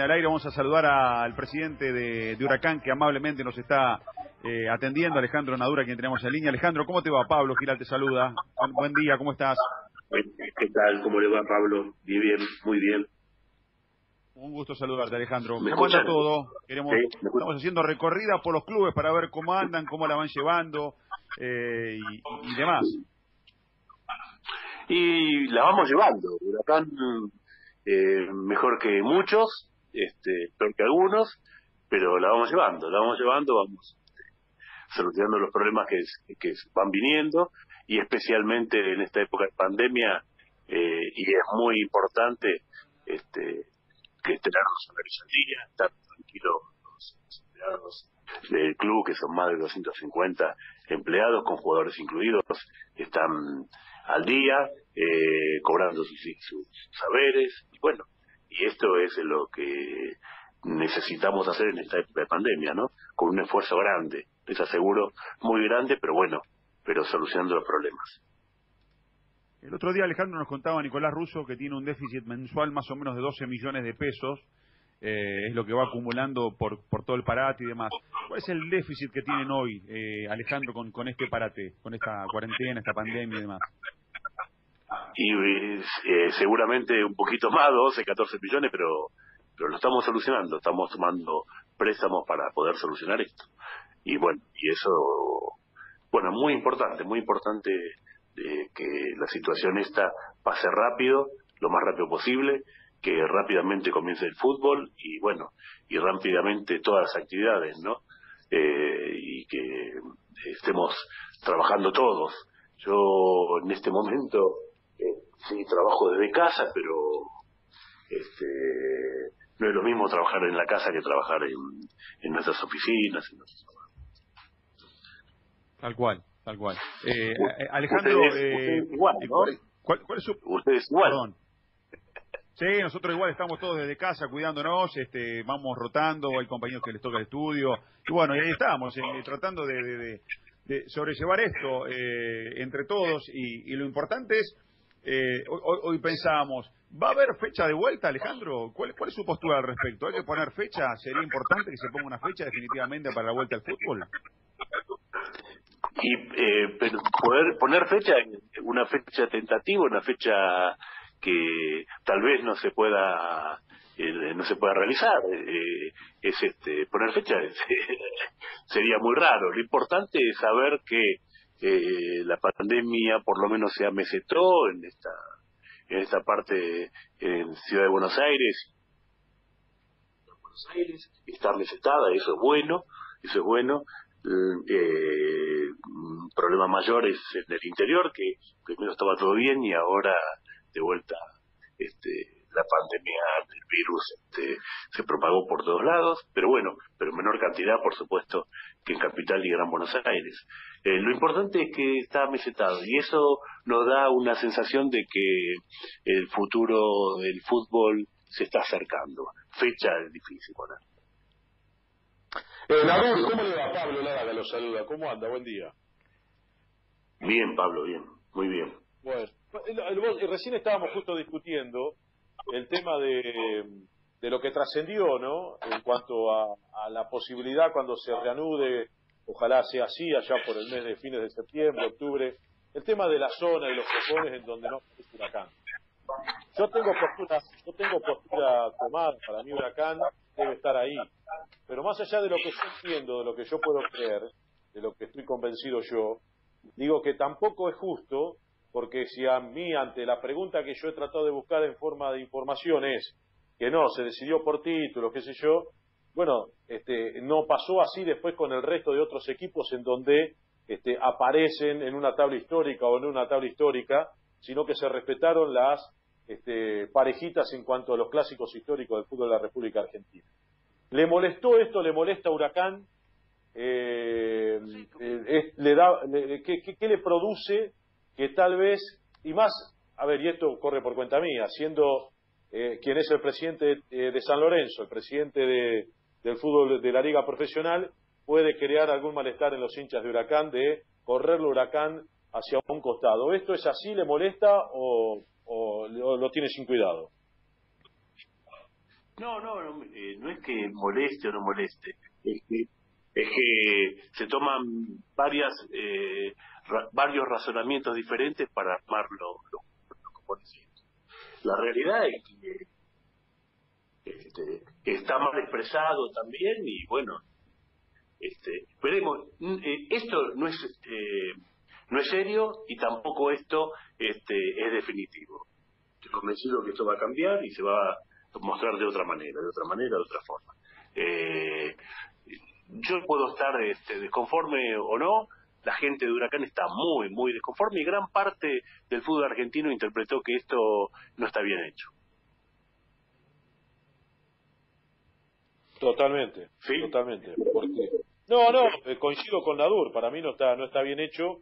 aire vamos a saludar al presidente de, Huracán que amablemente nos está eh, atendiendo, Alejandro Nadura, quien tenemos en línea. Alejandro, ¿cómo te va? Pablo Giral te saluda. Buen día, ¿cómo estás? ¿Qué tal? ¿Cómo le va, Pablo? Bien, bien, muy bien. Un gusto saludarte, Alejandro. ¿Cómo anda todo? Queremos, estamos haciendo recorridas por los clubes para ver cómo andan, cómo la van llevando eh, y, demás. Y la vamos llevando. Huracán eh, mejor que muchos, este, peor que algunos, pero la vamos llevando, la vamos llevando, vamos este, solucionando los problemas que, van viniendo y especialmente en esta época de pandemia eh, y es muy importante este, que tener los salarios al día, estar tranquilos los empleados del club, que son más de 250 empleados con jugadores incluidos, están al día, eh, cobrando sus, sus saberes, y bueno, y esto es lo que necesitamos hacer en esta época de pandemia, ¿no? Con un esfuerzo grande, les aseguro, muy grande, pero bueno, pero solucionando los problemas. El otro día Alejandro nos contaba Nicolás Russo que tiene un déficit mensual más o menos de 12 millones de pesos, eh, es lo que va acumulando por, por todo el parate y demás. ¿Cuál es el déficit que tienen hoy, eh, Alejandro, con, con este parate, con esta cuarentena, esta pandemia y demás? Y eh, seguramente un poquito más, 12, 14 millones, pero, pero lo estamos solucionando, estamos tomando préstamos para poder solucionar esto. Y bueno, y eso, bueno, muy importante, muy importante eh, que la situación esta pase rápido, lo más rápido posible, que rápidamente comience el fútbol y bueno, y rápidamente todas las actividades, ¿no? Eh, y que estemos trabajando todos. Yo en este momento sí, trabajo desde casa, pero este, no es lo mismo trabajar en la casa que trabajar en, en nuestras oficinas. Tal cual, tal cual. Eh, eh Alejandro, eh, igual, ¿cuál, es su... Ustedes igual. Sí, nosotros igual estamos todos desde casa cuidándonos, este, vamos rotando, hay compañeros que les toca el estudio, y bueno, y ahí estamos, eh, tratando de, de, sobrellevar esto entre todos, y, y lo importante es eh, hoy, pensábamos, ¿va a haber fecha de vuelta, Alejandro? ¿Cuál, ¿Cuál es su postura al respecto? ¿Hay que poner fecha? ¿Sería importante que se ponga una fecha definitivamente para la vuelta al fútbol? Y eh, pero poder poner fecha, una fecha tentativa, una fecha que tal vez no se pueda eh, no se pueda realizar eh, es este poner fecha sería muy raro lo importante es saber que eh, la pandemia por lo menos se amesetó en esta en esta parte en Ciudad de Buenos Aires Buenos Aires está mesetada eso es bueno eso es bueno eh, un problema mayor es en el interior que primero estaba todo bien y ahora de vuelta este la pandemia del virus este, se propagó por todos lados, pero bueno, pero en menor cantidad, por supuesto, que en Capital y Gran Buenos Aires. Eh, lo importante es que está mesetado y eso nos da una sensación de que el futuro del fútbol se está acercando. Fecha es difícil poner. Eh, ¿cómo le va Pablo Lara? Lo saluda. ¿Cómo anda? Buen día. Bien, Pablo, bien. Muy bien. Bueno, recién estábamos justo discutiendo el tema de, de lo que trascendió, ¿no? En cuanto a, a, la posibilidad cuando se reanude, ojalá sea así, allá por el mes de fines de septiembre, octubre, el tema de la zona y los cojones en donde no es huracán. Yo tengo postura, yo tengo postura tomada, para mí huracán debe estar ahí. Pero más allá de lo que yo entiendo, de lo que yo puedo creer, de lo que estoy convencido yo, digo que tampoco es justo porque si a mí ante la pregunta que yo he tratado de buscar en forma de información es que no, se decidió por títulos, qué sé yo, bueno, este, no pasó así después con el resto de otros equipos en donde este, aparecen en una tabla histórica o en una tabla histórica, sino que se respetaron las este, parejitas en cuanto a los clásicos históricos del fútbol de la República Argentina. ¿Le molestó esto? ¿Le molesta Huracán? Eh, eh, le da, ¿qué, le produce que tal vez, y más, a ver, y esto corre por cuenta mía, siendo eh, quien es el presidente eh, de, San Lorenzo, el presidente de, del fútbol de la liga profesional, puede crear algún malestar en los hinchas de Huracán de correr el Huracán hacia un costado. ¿Esto es así, le molesta o, o, lo tiene sin cuidado? No, no, no, eh, no es que moleste o no moleste, es que, es que se toman varias eh, varios razonamientos diferentes para armar los, La realidad es que este, está mal expresado también y bueno, este, veremos. Mm, eh, esto no es eh, no es serio y tampoco esto este, es definitivo. Estoy convencido que esto va a cambiar y se va a mostrar de otra manera, de otra manera, de otra forma. Eh, yo puedo estar este, desconforme o no, la gente de Huracán está muy, muy desconforme y gran parte del fútbol argentino interpretó que esto no está bien hecho. Totalmente, ¿Sí? totalmente. No, no, eh, coincido con Nadur, para mí no está, no está bien hecho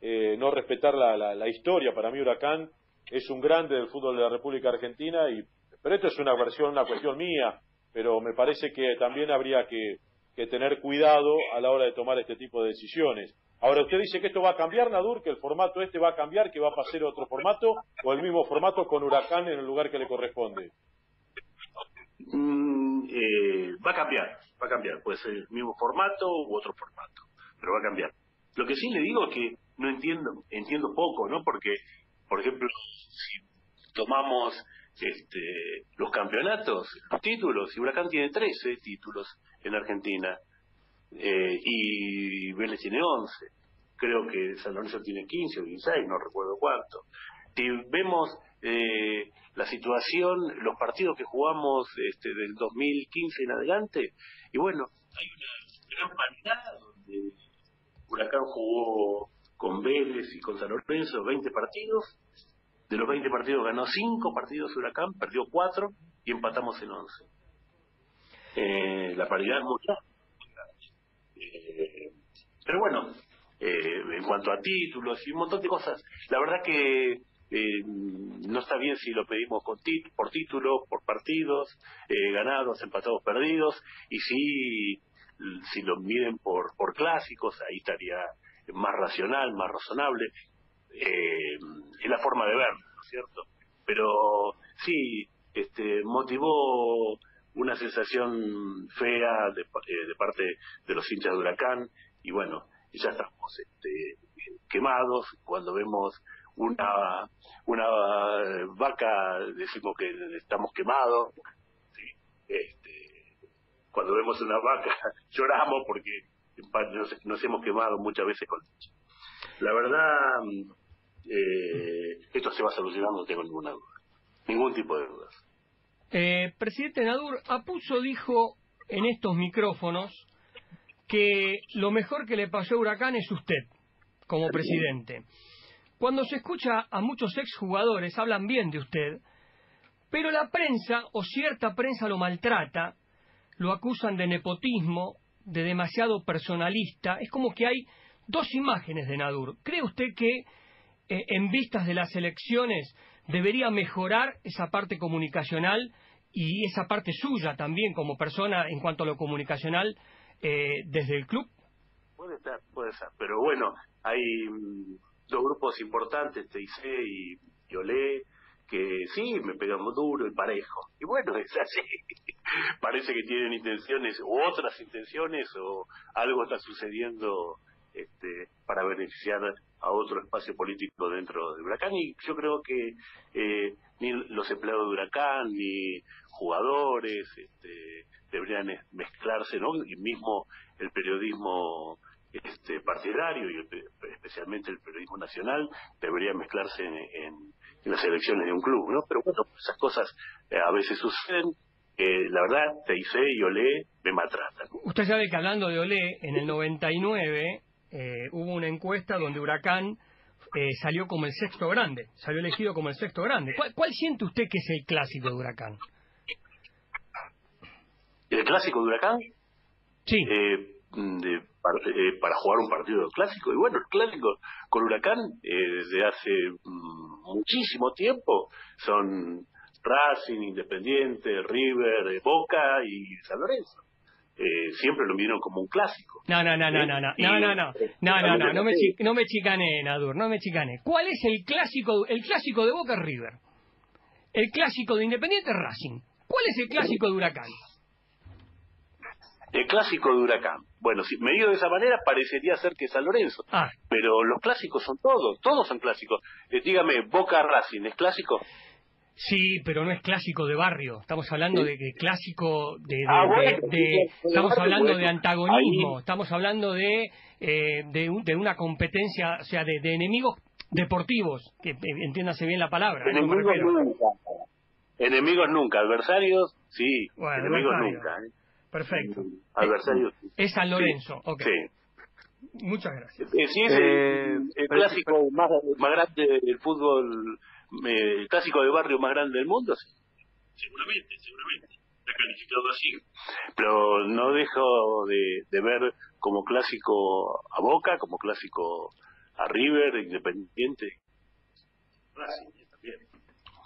eh, no respetar la, la, historia, para mí Huracán es un grande del fútbol de la República Argentina y pero esto es una versión, una cuestión mía, pero me parece que también habría que, que tener cuidado a la hora de tomar este tipo de decisiones. Ahora, usted dice que esto va a cambiar, Nadur, que el formato este va a cambiar, que va a pasar a otro formato, o el mismo formato con Huracán en el lugar que le corresponde. Mm, eh, va a cambiar, va a cambiar. Puede ser el mismo formato u otro formato, pero va a cambiar. Lo que sí le digo es que no entiendo, entiendo poco, ¿no? Porque, por ejemplo, si tomamos este, los campeonatos, los títulos, y Huracán tiene 13 títulos en Argentina, eh, y Vélez tiene 11. Creo que San Lorenzo tiene 15 o 16, no recuerdo cuánto. Si vemos eh, la situación, los partidos que jugamos este, del 2015 en adelante, y bueno, hay una gran paridad donde Huracán jugó con Vélez y con San Lorenzo 20 partidos, de los 20 partidos ganó 5 partidos Huracán, perdió 4 y empatamos en 11. Eh, la paridad es muy eh, pero bueno, eh, en cuanto a títulos y un montón de cosas, la verdad que eh, no está bien si lo pedimos con por título, por partidos, ganados, empatados, perdidos, y si, si lo miden por, por clásicos, ahí estaría más racional, más razonable. es la forma de verlo, ¿no es cierto? Pero sí, este, motivó una sensación fea de, eh, de parte de los hinchas de Huracán y bueno, ya estamos este, quemados cuando vemos una una vaca decimos que estamos quemados este, cuando vemos una vaca lloramos porque nos, hemos quemado muchas veces con la verdad eh, esto se va a solucionar no tengo ninguna duda. Ningún tipo de dudas. Eh, presidente Nadur, Apuso dijo en estos micrófonos que lo mejor que le pasó a Huracán es usted, como presidente. Cuando se escucha a muchos exjugadores, hablan bien de usted, pero la prensa o cierta prensa lo maltrata, lo acusan de nepotismo, de demasiado personalista. Es como que hay dos imágenes de Nadur. ¿Cree usted que eh, en vistas de las elecciones debería mejorar esa parte comunicacional y esa parte suya también como persona en cuanto a lo comunicacional eh, desde el club? Puede ser, puede ser, pero bueno, hay mm, dos grupos importantes, TIC y, y Olé, que sí, me pegan duro y parejo. Y bueno, es así. Parece que tienen intenciones u otras intenciones o algo está sucediendo este, para beneficiar a otro espacio político dentro de Huracán y yo creo que eh, ni los empleados de Huracán ni jugadores este, deberían mezclarse, ¿no? Y mismo el periodismo este, partidario y especialmente el periodismo nacional debería mezclarse en, las elecciones de un club, ¿no? Pero bueno, esas cosas eh, a veces suceden. Eh, la verdad, TIC y Olé me maltratan. Usted sabe que hablando de Olé, en el 99 eh, hubo una encuesta donde Huracán eh, salió como el sexto grande, salió elegido como el sexto grande. ¿Cuál, siente usted que es el clásico de Huracán? ¿El clásico de Huracán? Sí. Eh, para, jugar un partido clásico. Y bueno, el clásico con Huracán desde hace mm, muchísimo tiempo son Racing, Independiente, River, Boca y San Lorenzo. Eh, siempre lo vieron como un clásico. No, no, no, no, no, no, no, no, no, no, no, no, me, no me chicane, Nadur, no me chicane. ¿Cuál es el clásico, el clásico de Boca River? El clásico de Independiente Racing. ¿Cuál es el clásico de Huracán? El clásico de Huracán. Bueno, si me digo de esa manera, parecería ser que es San Lorenzo. Ah. Pero los clásicos son todos, todos son clásicos. Eh, dígame, Boca Racing, ¿es clásico? Sí, pero no es clásico de barrio. Estamos hablando de, de clásico de, Ah, bueno, estamos hablando de antagonismo. Estamos hablando de eh, de, un- de una competencia, o sea, de, enemigos deportivos. Que eh, entiéndase bien la palabra. Enemigos nunca. Enemigos nunca. Adversarios, sí. Bueno, enemigos nunca. ¿eh? Perfecto. Adversarios. Es San Lorenzo. Ok. Sí. Muchas gracias. Eh, sí, es Eh, el, el pero- clásico más, más grande del fútbol, eh, el clásico de barrio más grande del mundo, sí. Seguramente, seguramente. Está calificado así. Pero no dejo de, de ver como clásico a Boca, como clásico a River, Independiente. Racing también.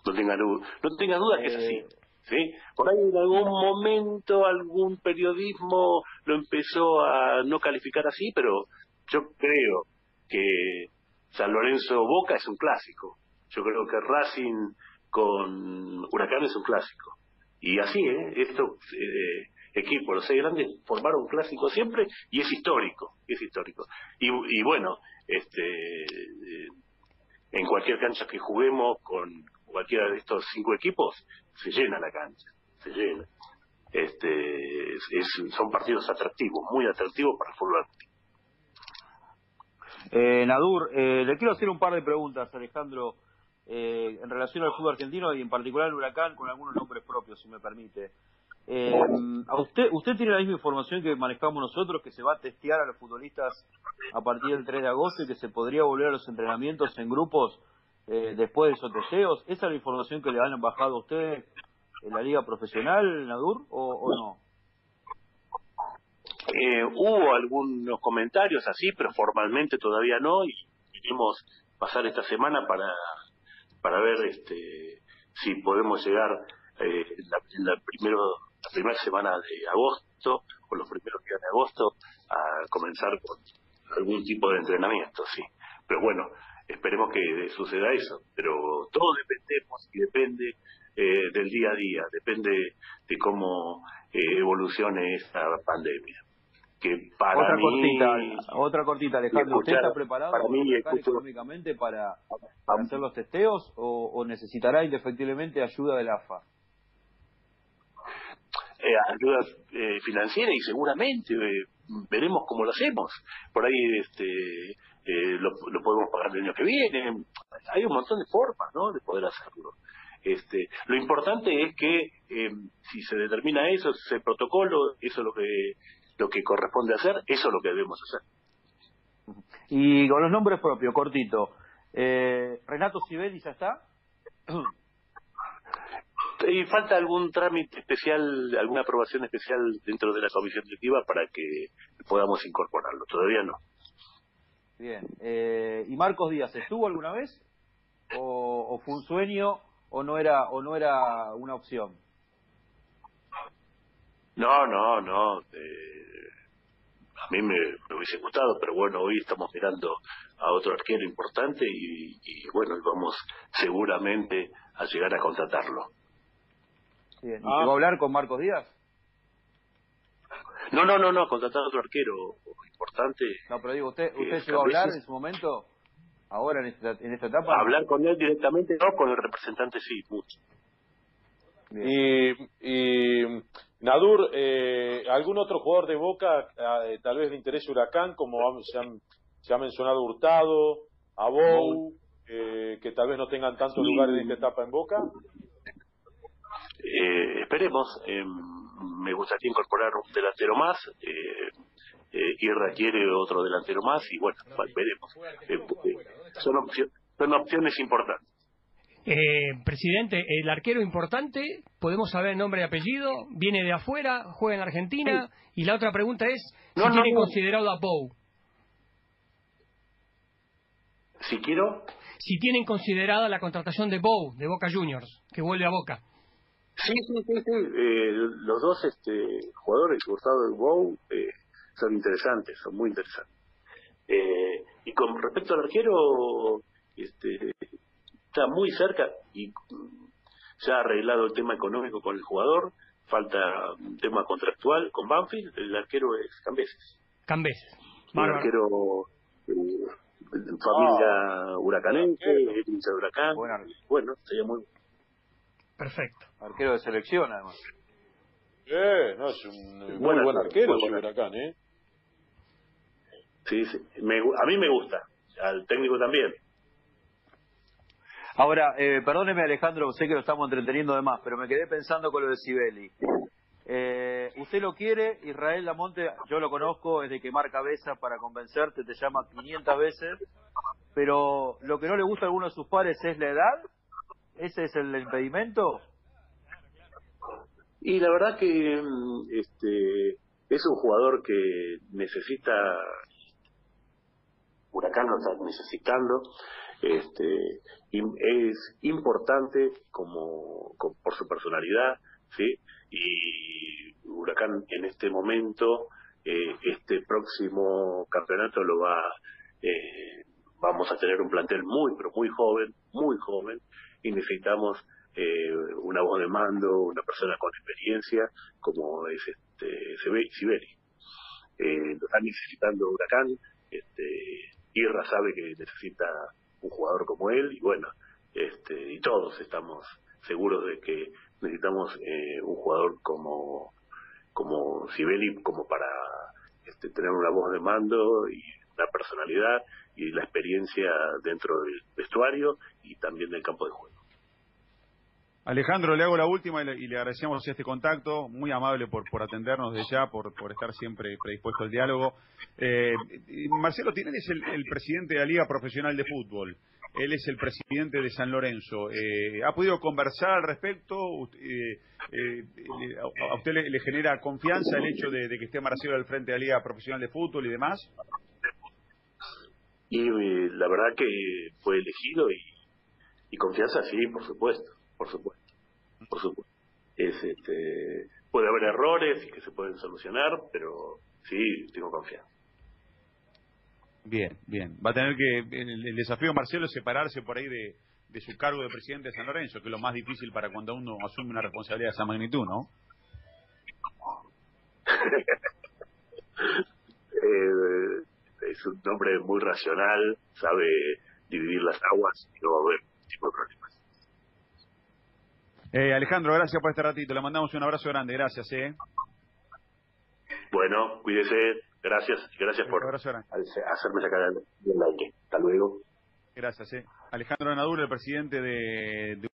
No tenga, no tenga duda que es así. ¿Sí? Por ahí en algún momento algún periodismo lo empezó a no calificar así, pero yo creo que San Lorenzo Boca es un clásico. Yo creo que Racing con Huracán es un clásico. Y así, ¿eh? Estos eh, equipos, los seis grandes, formaron un clásico siempre y es histórico, es histórico. Y, y bueno, este, eh, en cualquier cancha que juguemos con cualquiera de estos cinco equipos, se llena la cancha, se llena. Este, es- son partidos atractivos, muy atractivos para el fútbol. Eh, Nadur, eh, le quiero hacer un par de preguntas, Alejandro, eh, en relación al fútbol argentino y en particular al Huracán, con algunos nombres propios, si me permite. Eh, a usted, ¿Usted tiene la misma información que manejamos nosotros, que se va a testear a los futbolistas a partir del 3 de agosto y que se podría volver a los entrenamientos en grupos eh, después de esos testeos? ¿Esa es la información que le han bajado a usted en la liga profesional, Nadur, o, no? Eh, hubo algunos comentarios así, pero formalmente todavía no, y queremos pasar esta semana para, para ver este, si podemos llegar eh, en la, la primero, la primera semana de agosto, o los primeros días de agosto, a comenzar con algún tipo de entrenamiento, sí. Pero bueno, esperemos que suceda eso, pero todo dependemos y depende eh, del día a día, depende de cómo eh, evolucione esta pandemia que para otra mí cortita, otra cortita, Alejandro. ¿Usted está preparado para mí, económicamente para, para hacer los testeos o, o necesitará indefectiblemente ayuda del AFA? eh, ayuda eh, financiera y seguramente eh, veremos cómo lo hacemos. Por ahí este eh, lo, lo podemos pagar el año que viene. Hay un montón de formas, ¿no? De poder hacerlo. Este, lo importante es que eh, si se determina eso, ese protocolo, eso es lo que lo que corresponde hacer, eso es lo que debemos hacer. Y con los nombres propios, cortito. Eh, Renato Sibeli ya está. Y falta algún trámite especial, alguna aprobación especial dentro de la comisión directiva para que podamos incorporarlo. Todavía no. Bien. Eh, ¿Y Marcos Díaz estuvo alguna vez? ¿O, o fue un sueño o no era o no era una opción? No, no, no. eh, a mí me, me hubiese gustado, pero bueno, hoy estamos mirando a otro arquero importante y, y bueno, vamos seguramente a llegar a contratarlo. Bien. ¿Y Ah. llegó a hablar con Marcos Díaz? No, no, no, no, contratar a otro arquero importante. No, pero digo, ¿usted, usted Eh, llegó a hablar en su momento? ¿Ahora en esta, en esta etapa? Hablar con él directamente, no, con el representante sí, mucho. Y, y Nadur, eh, ¿algún otro jugador de Boca eh, tal vez le interese Huracán, como se, han, se ha mencionado Hurtado, Abou, eh, que tal vez no tengan tantos Sí. lugares en esta etapa en Boca? Eh, esperemos, eh, me gustaría incorporar un delantero más, eh, eh, y requiere otro delantero más, y bueno, veremos. Eh, eh, son, opcio- son opciones importantes. Eh, presidente, el arquero importante, podemos saber el nombre y apellido, viene de afuera, juega en Argentina, y la otra pregunta es si No, tiene no. considerado a Pou, Si quiero, si tienen considerada la contratación de Pou, de Boca Juniors, que vuelve a Boca. Sí, sí, sí, sí. Eh, los dos este, jugadores, Gustavo y Bow, eh, son interesantes, son muy interesantes. Eh, y con respecto al arquero, este, está muy cerca y mm, ya arreglado el tema económico con el jugador, falta un tema contractual con Banfield, el arquero es Cambeses. Cambeses. Un arquero eh, familia huracanense, el hincha de huracán. Bueno, sería muy Perfecto. Arquero de selección, además. Eh, no, es un muy buen arquero, muy huracán, ¿eh? Sí, sí. Me, a mí me gusta, al técnico también. Ahora, eh, perdóneme Alejandro, sé que lo estamos entreteniendo de más, pero me quedé pensando con lo de Sibeli. Eh, usted lo quiere, Israel Lamonte, yo lo conozco, es de quemar cabezas para convencerte, te llama 500 veces, pero lo que no le gusta a alguno de sus padres es la edad, ese es el impedimento. Y la verdad que mm, este es un jugador que necesita Huracán lo está necesitando este es importante como, por su personalidad sí y Huracán en este momento eh, este próximo campeonato lo va eh, vamos a tener un plantel muy pero muy joven muy joven y necesitamos eh, una voz de mando una persona con experiencia como es este Sibeli eh, lo están necesitando Huracán este Irra sabe que necesita un jugador como él y bueno, este, y todos estamos seguros de que necesitamos eh, un jugador como como Sibeli como para este, tener una voz de mando y una personalidad y la experiencia dentro del vestuario y también del campo de juego. Alejandro, le hago la última y le, agradecemos este contacto, muy amable por, atendernos de ya, por, por estar siempre predispuesto al diálogo. Eh, Marcelo Tinelli es el, presidente de la Liga Profesional de Fútbol, él es el presidente de San Lorenzo. Eh, ¿Ha podido conversar al respecto? Eh, ¿A usted le, genera confianza el hecho de, que esté Marcelo al frente de la Liga Profesional de Fútbol y demás? Y la verdad que fue elegido y confianza sí, por supuesto por supuesto, por supuesto. Es, este, puede haber errores y que se pueden solucionar, pero sí, tengo confianza. Bien, bien. Va a tener que, el, desafío Marcelo es separarse por ahí de, de su cargo de presidente de San Lorenzo, que es lo más difícil para cuando uno asume una responsabilidad de esa magnitud, ¿no? Eh, es un hombre muy racional, sabe dividir las aguas y no va a haber tipo de problemas. Eh, Alejandro, gracias por este ratito. Le mandamos un abrazo grande. Gracias, ¿eh? Bueno, cuídese. Gracias. Gracias por hacerme sacar el aire. Hasta luego. Gracias, ¿eh? Alejandro Nadur, el presidente de